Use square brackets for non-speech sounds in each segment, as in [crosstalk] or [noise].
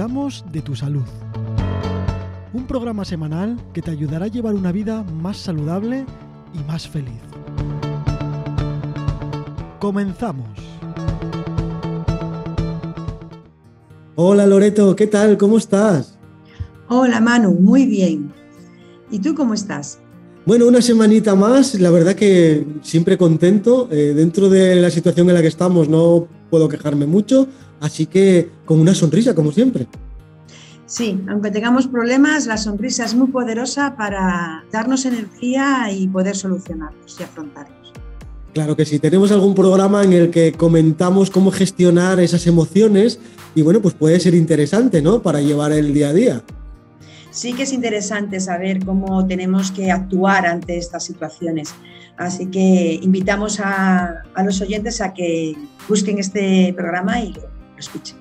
cuidamos de tu salud. Un programa semanal que te ayudará a llevar una vida más saludable y más feliz. Comenzamos. Hola Loreto, ¿qué tal? ¿Cómo estás? Hola Manu, muy bien. ¿Y tú cómo estás? Bueno, una semanita más, la verdad que siempre contento. Eh, dentro de la situación en la que estamos no puedo quejarme mucho, así que con una sonrisa, como siempre. Sí, aunque tengamos problemas, la sonrisa es muy poderosa para darnos energía y poder solucionarlos y afrontarlos. Claro que sí, tenemos algún programa en el que comentamos cómo gestionar esas emociones y bueno, pues puede ser interesante, ¿no? Para llevar el día a día. Sí que es interesante saber cómo tenemos que actuar ante estas situaciones. Así que invitamos a, a los oyentes a que busquen este programa y lo escuchen.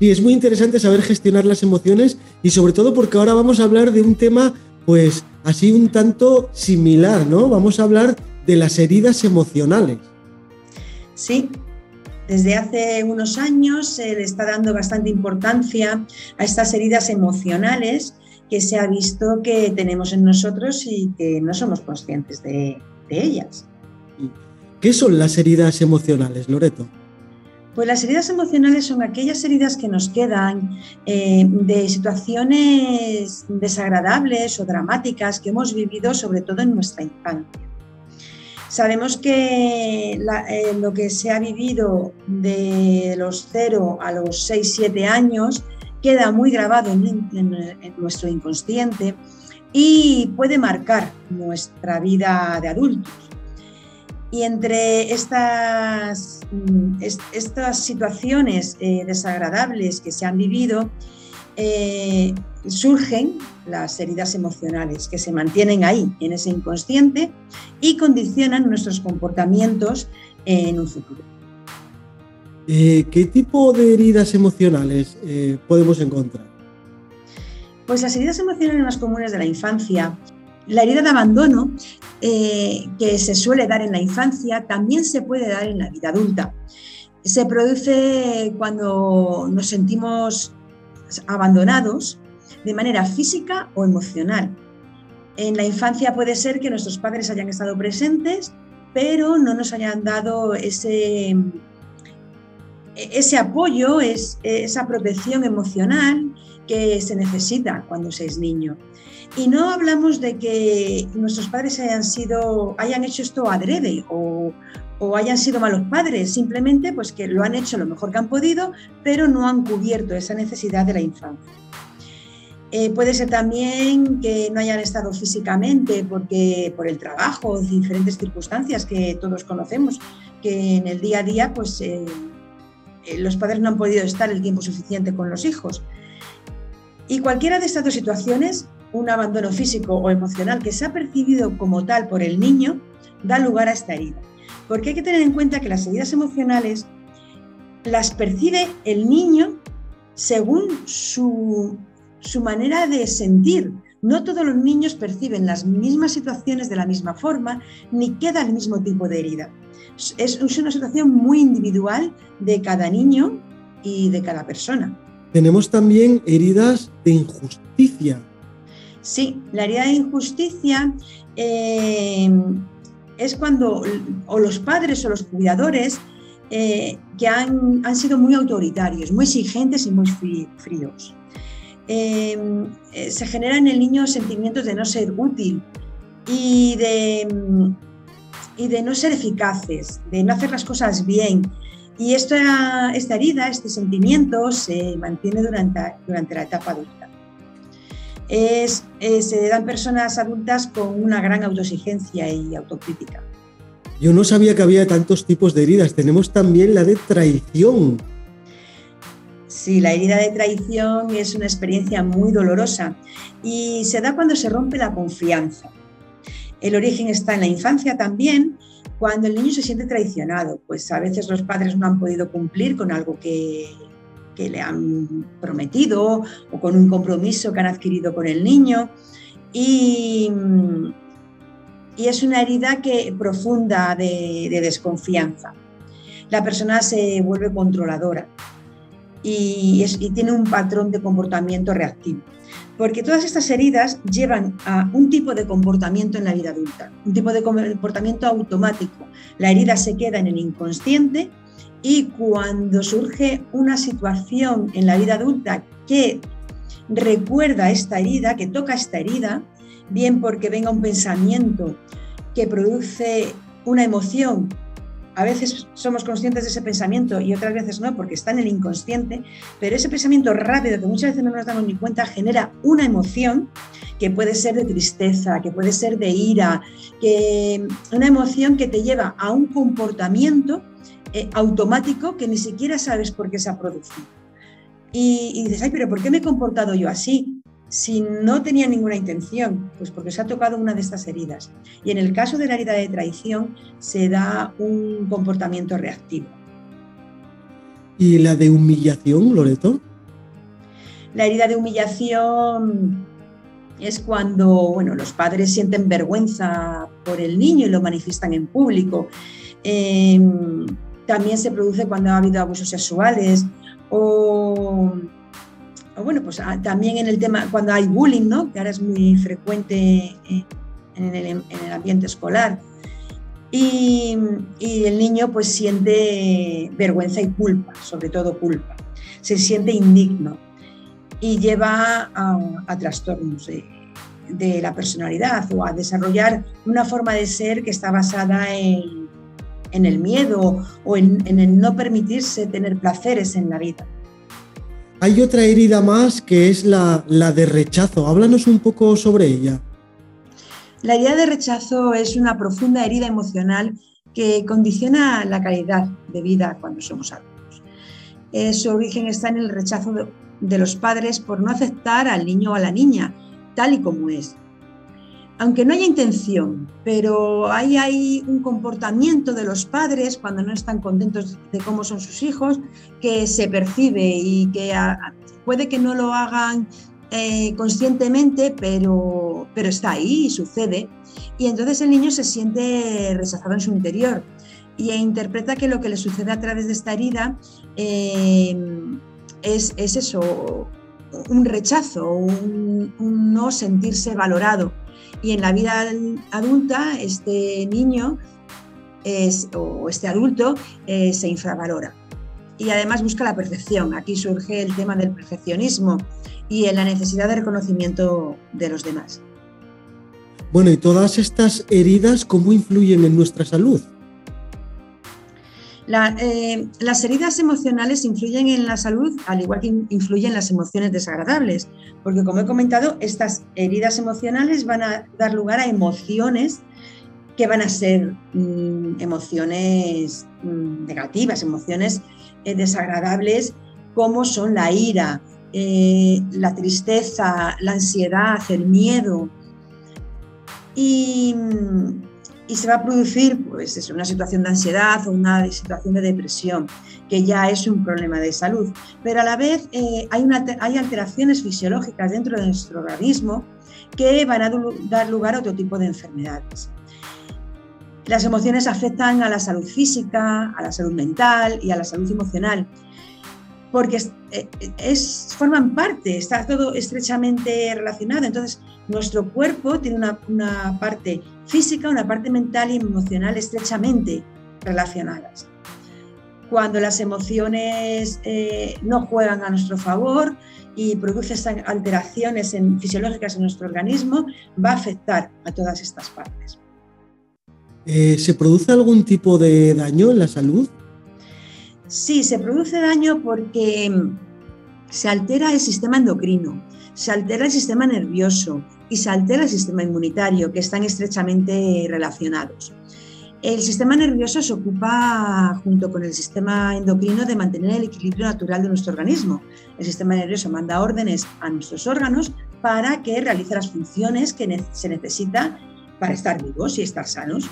Y es muy interesante saber gestionar las emociones y sobre todo porque ahora vamos a hablar de un tema pues así un tanto similar, ¿no? Vamos a hablar de las heridas emocionales. Sí, desde hace unos años se le está dando bastante importancia a estas heridas emocionales que se ha visto que tenemos en nosotros y que no somos conscientes de, de ellas. ¿Qué son las heridas emocionales, Loreto? Pues las heridas emocionales son aquellas heridas que nos quedan eh, de situaciones desagradables o dramáticas que hemos vivido sobre todo en nuestra infancia. Sabemos que eh, lo que se ha vivido de los 0 a los 6, 7 años queda muy grabado en, en nuestro inconsciente y puede marcar nuestra vida de adultos. Y entre estas, mm, estas situaciones eh, desagradables que se han vivido, eh, surgen las heridas emocionales que se mantienen ahí, en ese inconsciente, y condicionan nuestros comportamientos en un futuro. Eh, ¿Qué tipo de heridas emocionales podemos encontrar? Pues las heridas emocionales más comunes de la infancia la herida de abandono eh, que se suele dar en la infancia también se puede dar en la vida adulta. Se produce cuando nos sentimos abandonados de manera física o emocional. En la infancia puede ser que nuestros padres hayan estado presentes, pero no nos hayan dado ese, ese apoyo, esa protección emocional que se necesita cuando se es niño. Y no hablamos de que nuestros padres hayan sido, hayan hecho esto adrede o, o hayan sido malos padres, simplemente pues que lo han hecho lo mejor que han podido, pero no han cubierto esa necesidad de la infancia. Eh, puede ser también que no hayan estado físicamente porque por el trabajo, diferentes circunstancias que todos conocemos, que en el día a día pues eh, eh, los padres no han podido estar el tiempo suficiente con los hijos. Y cualquiera de estas dos situaciones un abandono físico o emocional que se ha percibido como tal por el niño da lugar a esta herida. Porque hay que tener en cuenta que las heridas emocionales las percibe el niño según su, manera de sentir. No todos los niños perciben las mismas situaciones de la misma forma, ni queda el mismo tipo de herida. Es una situación muy individual de cada niño y de cada persona. Tenemos también heridas de injusticia Sí, la herida de injusticia eh, es cuando o los padres o los cuidadores eh, que han, sido muy autoritarios, muy exigentes y muy fríos. Eh, se generan en el niño sentimientos de no ser útil y de, y de no ser eficaces, de no hacer las cosas bien. Y esta, esta herida, este sentimiento se mantiene durante, durante la etapa adulta es, eh, se dan personas adultas con una gran autoexigencia y autocrítica. Yo no sabía que había tantos tipos de heridas. Tenemos también la de traición. Sí, la herida de traición es una experiencia muy dolorosa y se da cuando se rompe la confianza. El origen está en la infancia también, cuando el niño se siente traicionado, pues a veces los padres no han podido cumplir con algo que que le han prometido o con un compromiso que han adquirido con el niño. Y, y es una herida que, profunda de, desconfianza. La persona se vuelve controladora y, tiene un patrón de comportamiento reactivo. Porque todas estas heridas llevan a un tipo de comportamiento en la vida adulta, un tipo de comportamiento automático. La herida se queda en el inconsciente y cuando surge una situación en la vida adulta que recuerda esta herida, que toca esta herida, bien porque venga un pensamiento que produce una emoción a veces somos conscientes de ese pensamiento y otras veces no, porque está en el inconsciente, pero ese pensamiento rápido que muchas veces no nos damos ni cuenta genera una emoción que puede ser de tristeza, que puede ser de ira, que una emoción que te lleva a un comportamiento eh, automático que ni siquiera sabes por qué se ha producido. Y, y dices, ay, pero ¿por qué me he comportado yo así? Si no tenía ninguna intención, pues porque se ha tocado una de estas heridas. Y en el caso de la herida de traición se da un comportamiento reactivo. ¿Y la de humillación, Loreto? La herida de humillación es cuando bueno, los padres sienten vergüenza por el niño y lo manifiestan en público. Em, también se produce cuando ha habido abusos sexuales o bueno, pues ah, también en el tema, cuando hay bullying, ¿no? que ahora es muy frecuente en el, ambiente escolar, y, el niño pues siente vergüenza y culpa, sobre todo culpa, se siente indigno y lleva a, trastornos de, la personalidad o a desarrollar una forma de ser que está basada en, el miedo o en el no permitirse tener placeres en la vida. Hay otra herida más que es la, de rechazo. Háblanos un poco sobre ella. La herida de rechazo es una profunda herida emocional que condiciona la calidad de vida cuando somos adultos. Eh, su origen está en el rechazo de los padres por no aceptar al niño o a la niña tal y como es, aunque no haya intención, pero hay, un comportamiento de los padres cuando no están contentos de cómo son sus hijos que se percibe y que puede que no lo hagan eh, conscientemente, pero, está ahí y sucede. Y entonces el niño se siente rechazado en su interior y interpreta que lo que le sucede a través de esta herida eh, es, eso, un rechazo, un no sentirse valorado y en la vida adulta este niño o este adulto eh, se infravalora. Y además busca la perfección. Aquí surge el tema del perfeccionismo y en la necesidad de reconocimiento de los demás. Bueno, ¿y todas estas heridas cómo influyen en nuestra salud? Eh, las heridas emocionales influyen en la salud al igual que influyen las emociones desagradables, porque como he comentado, estas heridas emocionales van a dar lugar a emociones que van a ser mm, emociones mm, negativas, emociones eh, desagradables, como son la ira, eh, la tristeza, la ansiedad, el miedo. Y, mm, y se va a producir pues, una situación de ansiedad o una situación de depresión, que ya es un problema de salud. Pero a la vez eh, hay, una, hay alteraciones fisiológicas dentro de nuestro organismo que van a dar lugar a otro tipo de enfermedades. Las emociones afectan a la salud física, a la salud mental y a la salud emocional porque eh, forman parte, está todo estrechamente relacionado. Entonces, nuestro cuerpo tiene una, parte física, una parte mental y emocional estrechamente relacionadas. Cuando las emociones eh, no juegan a nuestro favor y producen alteraciones fisiológicas en nuestro organismo, va a afectar a todas estas partes. Eh, ¿Se produce algún tipo de daño en la salud? Sí, se produce daño porque mm, se altera el sistema endocrino, se altera el sistema nervioso y se altera el sistema inmunitario, que están estrechamente relacionados. El sistema nervioso se ocupa, junto con el sistema endocrino, de mantener el equilibrio natural de nuestro organismo. El sistema nervioso manda órdenes a nuestros órganos para que realice las funciones que se necesita para estar vivos y estar sanos.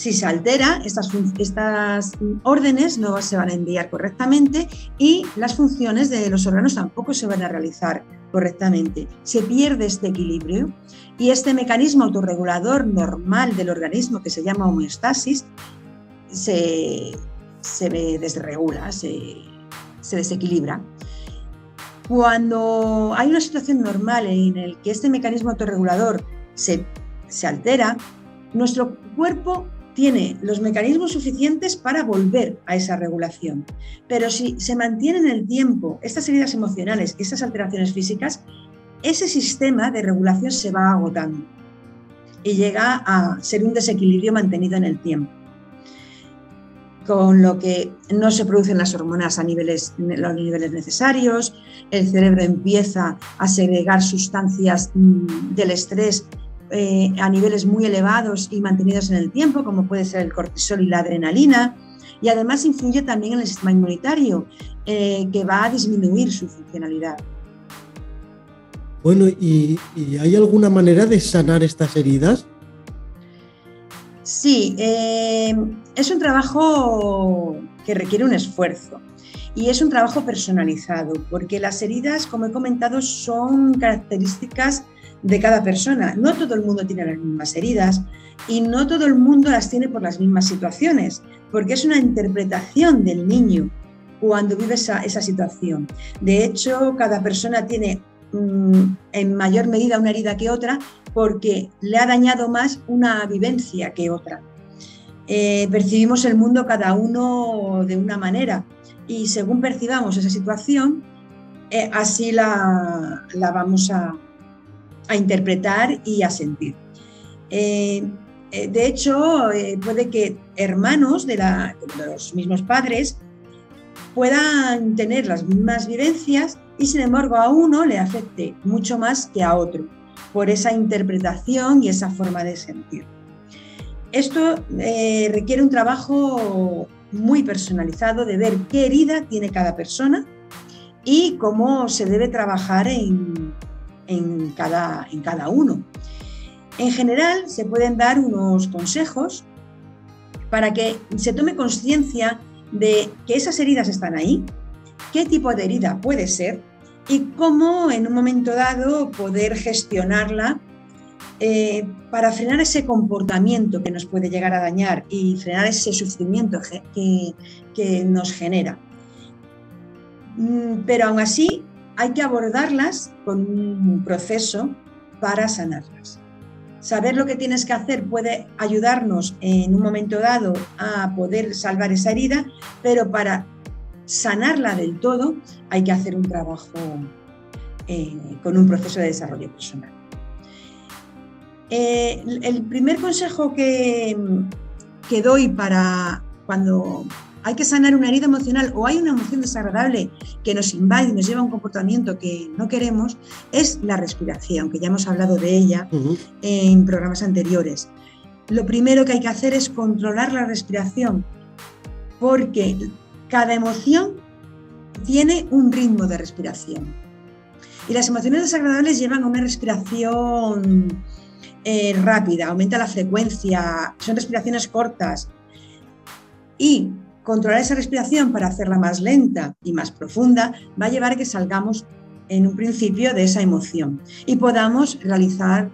Si se altera, estas, estas órdenes no se van a enviar correctamente y las funciones de los órganos tampoco se van a realizar correctamente. Se pierde este equilibrio y este mecanismo autorregulador normal del organismo que se llama homeostasis se, se desregula, se, se desequilibra. Cuando hay una situación normal en el que este mecanismo autorregulador se, se altera, nuestro cuerpo tiene los mecanismos suficientes para volver a esa regulación. Pero si se mantienen en el tiempo estas heridas emocionales, estas alteraciones físicas, ese sistema de regulación se va agotando y llega a ser un desequilibrio mantenido en el tiempo con lo que no se producen las hormonas a niveles, los niveles necesarios, el cerebro empieza a segregar sustancias mm, del estrés eh, a niveles muy elevados y mantenidos en el tiempo, como puede ser el cortisol y la adrenalina, y además influye también en el sistema inmunitario, eh, que va a disminuir su funcionalidad. Bueno, ¿y, hay alguna manera de sanar estas heridas? Sí, eh, es un trabajo que requiere un esfuerzo y es un trabajo personalizado, porque las heridas, como he comentado, son características de cada persona. No todo el mundo tiene las mismas heridas y no todo el mundo las tiene por las mismas situaciones, porque es una interpretación del niño cuando vive esa, situación. De hecho, cada persona tiene mm, en mayor medida una herida que otra porque le ha dañado más una vivencia que otra. Eh, percibimos el mundo cada uno de una manera y según percibamos esa situación, eh, así la vamos a, a interpretar y a sentir. Eh, eh, de hecho, eh, puede que hermanos de, los mismos padres puedan tener las mismas vivencias y sin embargo a uno le afecte mucho más que a otro por esa interpretación y esa forma de sentir. Esto requiere un trabajo muy personalizado de ver qué herida tiene cada persona y cómo se debe trabajar en, en cada, en cada uno. En general, se pueden dar unos consejos para que se tome conciencia de que esas heridas están ahí, qué tipo de herida puede ser y cómo en un momento dado poder gestionarla eh, para frenar ese comportamiento que nos puede llegar a dañar y frenar ese sufrimiento que, que nos genera. Mm, pero aún así hay que abordarlas con un proceso para sanarlas. Saber lo que tienes que hacer puede ayudarnos en un momento dado a poder salvar esa herida, pero para sanarla del todo hay que hacer un trabajo eh, con un proceso de desarrollo personal. Eh, el primer consejo que, que doy para cuando hay que sanar una herida emocional o hay una emoción desagradable que nos invade y nos lleva a un comportamiento que no queremos, es la respiración, que ya hemos hablado de ella en programas anteriores. Lo primero que hay que hacer es controlar la respiración, porque cada emoción tiene un ritmo de respiración. Y las emociones desagradables llevan a una respiración eh, rápida, aumenta la frecuencia, son respiraciones cortas. Y controlar esa respiración para hacerla más lenta y más profunda va a llevar a que salgamos en un principio de esa emoción y podamos realizar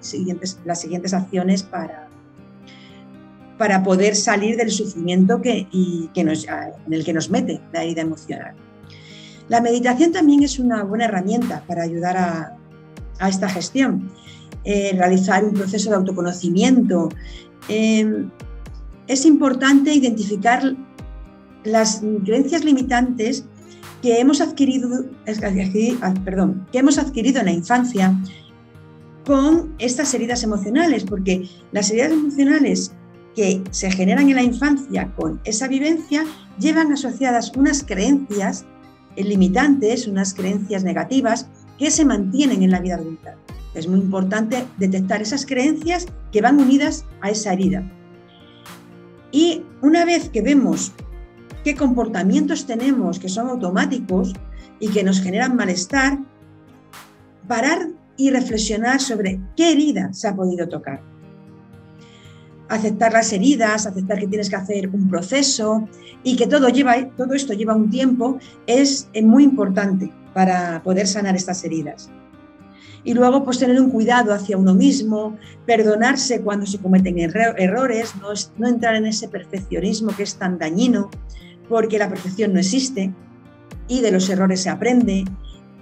las siguientes acciones para, para poder salir del sufrimiento que, en el que nos mete la herida emocional. La meditación también es una buena herramienta para ayudar a, esta gestión. Eh, realizar un proceso de autoconocimiento. Eh, es importante identificar las creencias limitantes que hemos adquirido, ah, perdón, que hemos adquirido en la infancia con estas heridas emocionales, porque las heridas emocionales que se generan en la infancia con esa vivencia llevan asociadas unas creencias limitantes, unas creencias negativas que se mantienen en la vida adulta. Es muy importante detectar esas creencias que van unidas a esa herida. Y una vez que vemos qué comportamientos tenemos que son automáticos y que nos generan malestar, parar y reflexionar sobre qué herida se ha podido tocar. Aceptar las heridas, aceptar que tienes que hacer un proceso y que todo, lleva, todo esto lleva un tiempo es muy importante para poder sanar estas heridas. Y luego, pues tener un cuidado hacia uno mismo, perdonarse cuando se cometen errores, no, no entrar en ese perfeccionismo que es tan dañino, porque la perfección no existe. y de los errores se aprende.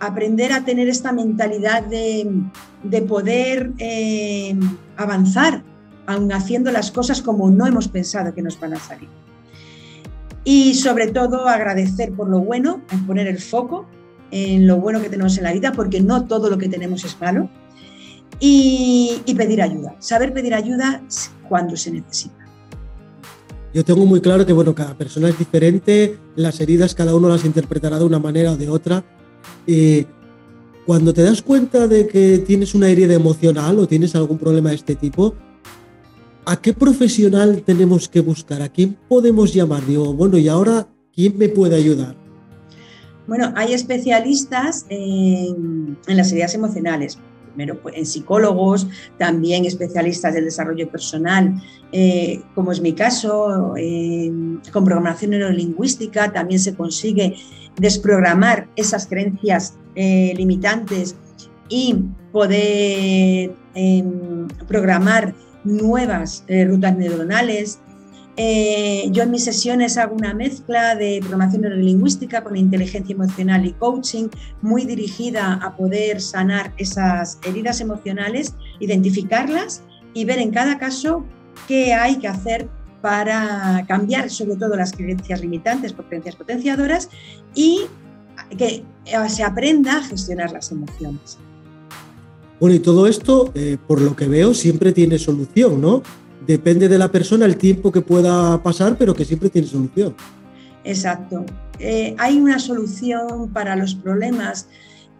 Aprender a tener esta mentalidad de, poder eh, avanzar, aun haciendo las cosas como no hemos pensado que nos van a salir. Y sobre todo agradecer por lo bueno, poner el foco en lo bueno que tenemos en la vida, porque no todo lo que tenemos es malo. Y pedir ayuda, saber pedir ayuda cuando se necesita. Yo tengo muy claro que bueno, cada persona es diferente, las heridas cada uno las interpretará de una manera o de otra. Eh, cuando te das cuenta de que tienes una herida emocional o tienes algún problema de este tipo, ¿a qué profesional tenemos que buscar? ¿A quién podemos llamar? Digo, bueno, y ahora, ¿quién me puede ayudar? Bueno, hay especialistas en, las heridas emocionales, pues, en psicólogos, también especialistas del desarrollo personal, eh, como es mi caso, con programación neurolingüística también se consigue desprogramar esas creencias eh, limitantes y poder em, programar nuevas eh, rutas neuronales. Eh, yo en mis sesiones hago una mezcla de programación neurolingüística con inteligencia emocional y coaching, muy dirigida a poder sanar esas heridas emocionales, identificarlas y ver en cada caso qué hay que hacer para cambiar sobre todo las creencias limitantes por creencias potenciadoras y que se aprenda a gestionar las emociones. Bueno, y todo esto, eh, por lo que veo, siempre tiene solución, ¿no? Depende de la persona el tiempo que pueda pasar, pero que siempre tiene solución. Exacto. Eh, hay una solución para los problemas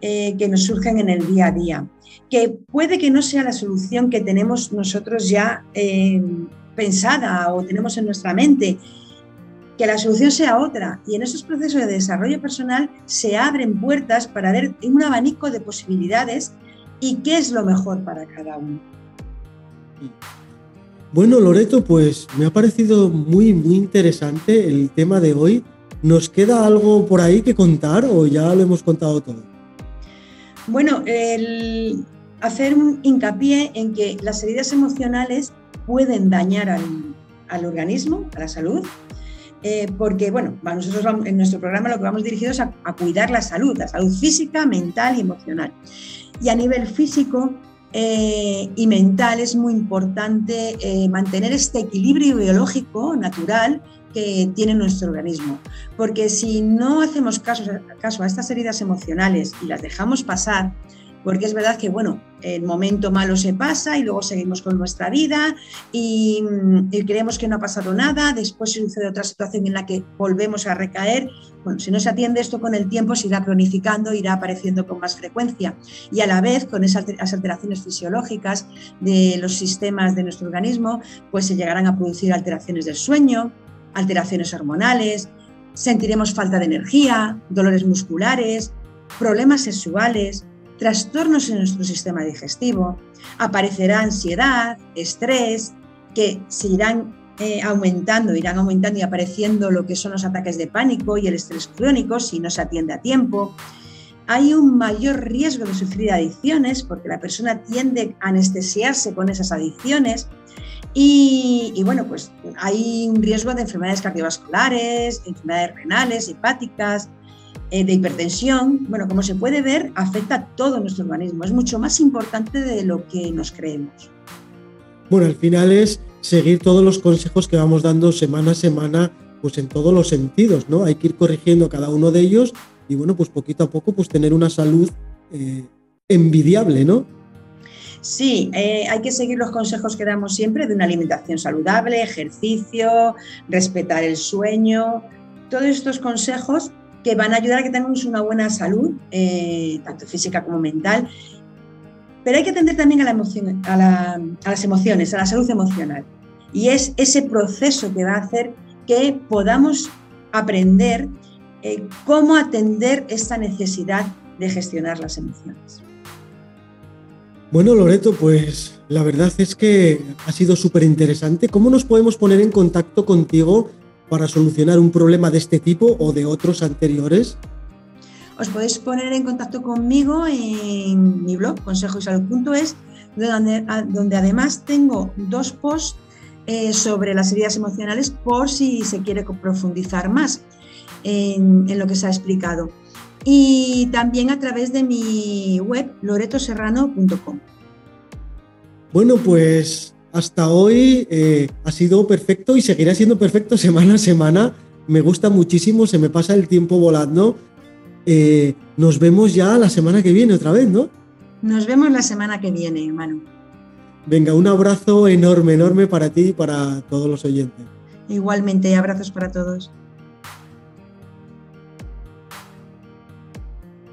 eh, que nos surgen en el día a día, que puede que no sea la solución que tenemos nosotros ya pensada o tenemos en nuestra mente, que la solución sea otra. Y en esos procesos de desarrollo personal se abren puertas para ver un abanico de posibilidades y qué es lo mejor para cada uno. Bueno, Loreto, pues me ha parecido muy, muy interesante el tema de hoy. ¿Nos queda algo por ahí que contar o ya lo hemos contado todo? Bueno, el hacer un hincapié en que las heridas emocionales pueden dañar al, organismo, a la salud, eh, porque, bueno, nosotros en nuestro programa lo que vamos dirigidos a, a cuidar la salud, la salud física, mental y emocional. Y a nivel físico eh, y mental es muy importante eh, mantener este equilibrio biológico natural que tiene nuestro organismo. Porque si no hacemos caso, caso a estas heridas emocionales y las dejamos pasar, porque es verdad que, bueno, el momento malo se pasa y luego seguimos con nuestra vida y, creemos que no ha pasado nada, después sucede otra situación en la que volvemos a recaer. Bueno, si no se atiende esto con el tiempo, se irá cronificando, irá apareciendo con más frecuencia y a la vez con esas alteraciones fisiológicas de los sistemas de nuestro organismo, pues se llegarán a producir alteraciones del sueño, alteraciones hormonales, sentiremos falta de energía, dolores musculares, problemas sexuales, trastornos en nuestro sistema digestivo, aparecerá ansiedad, estrés, que se irán eh, aumentando, irán aumentando y apareciendo lo que son los ataques de pánico y el estrés crónico si no se atiende a tiempo. Hay un mayor riesgo de sufrir adicciones porque la persona tiende a anestesiarse con esas adicciones y, bueno, pues hay un riesgo de enfermedades cardiovasculares, enfermedades renales, hepáticas, de hipertensión, bueno, como se puede ver, afecta a todo nuestro organismo. Es mucho más importante de lo que nos creemos. Bueno, al final es seguir todos los consejos que vamos dando semana a semana, pues en todos los sentidos, ¿no? Hay que ir corrigiendo cada uno de ellos y bueno, pues poquito a poco, pues tener una salud eh, envidiable, ¿no? Sí, eh, hay que seguir los consejos que damos siempre de una alimentación saludable, ejercicio, respetar el sueño. Todos estos consejos que van a ayudar a que tengamos una buena salud, eh, tanto física como mental. Pero hay que atender también a, la emoción, a, las emociones, a la salud emocional. Y es ese proceso que va a hacer que podamos aprender eh, cómo atender esta necesidad de gestionar las emociones. Bueno, Loreto, pues la verdad es que ha sido súper interesante. ¿Cómo nos podemos poner en contacto contigo para solucionar un problema de este tipo o de otros anteriores? Os podéis poner en contacto conmigo en mi blog, consejoysalud.es, donde, donde además tengo dos posts eh, sobre las heridas emocionales por si se quiere profundizar más en, en lo que se ha explicado. y también a través de mi web loretoserrano.com. Bueno, pues hasta hoy eh, ha sido perfecto y seguirá siendo perfecto [laughs] semana a semana. Me gusta muchísimo, se me pasa el tiempo volando. Eh, nos vemos ya la semana que viene otra vez, ¿no? Nos vemos la semana que viene, Manu. Venga, un abrazo enorme, enorme para ti y para todos los oyentes. Igualmente, abrazos para todos.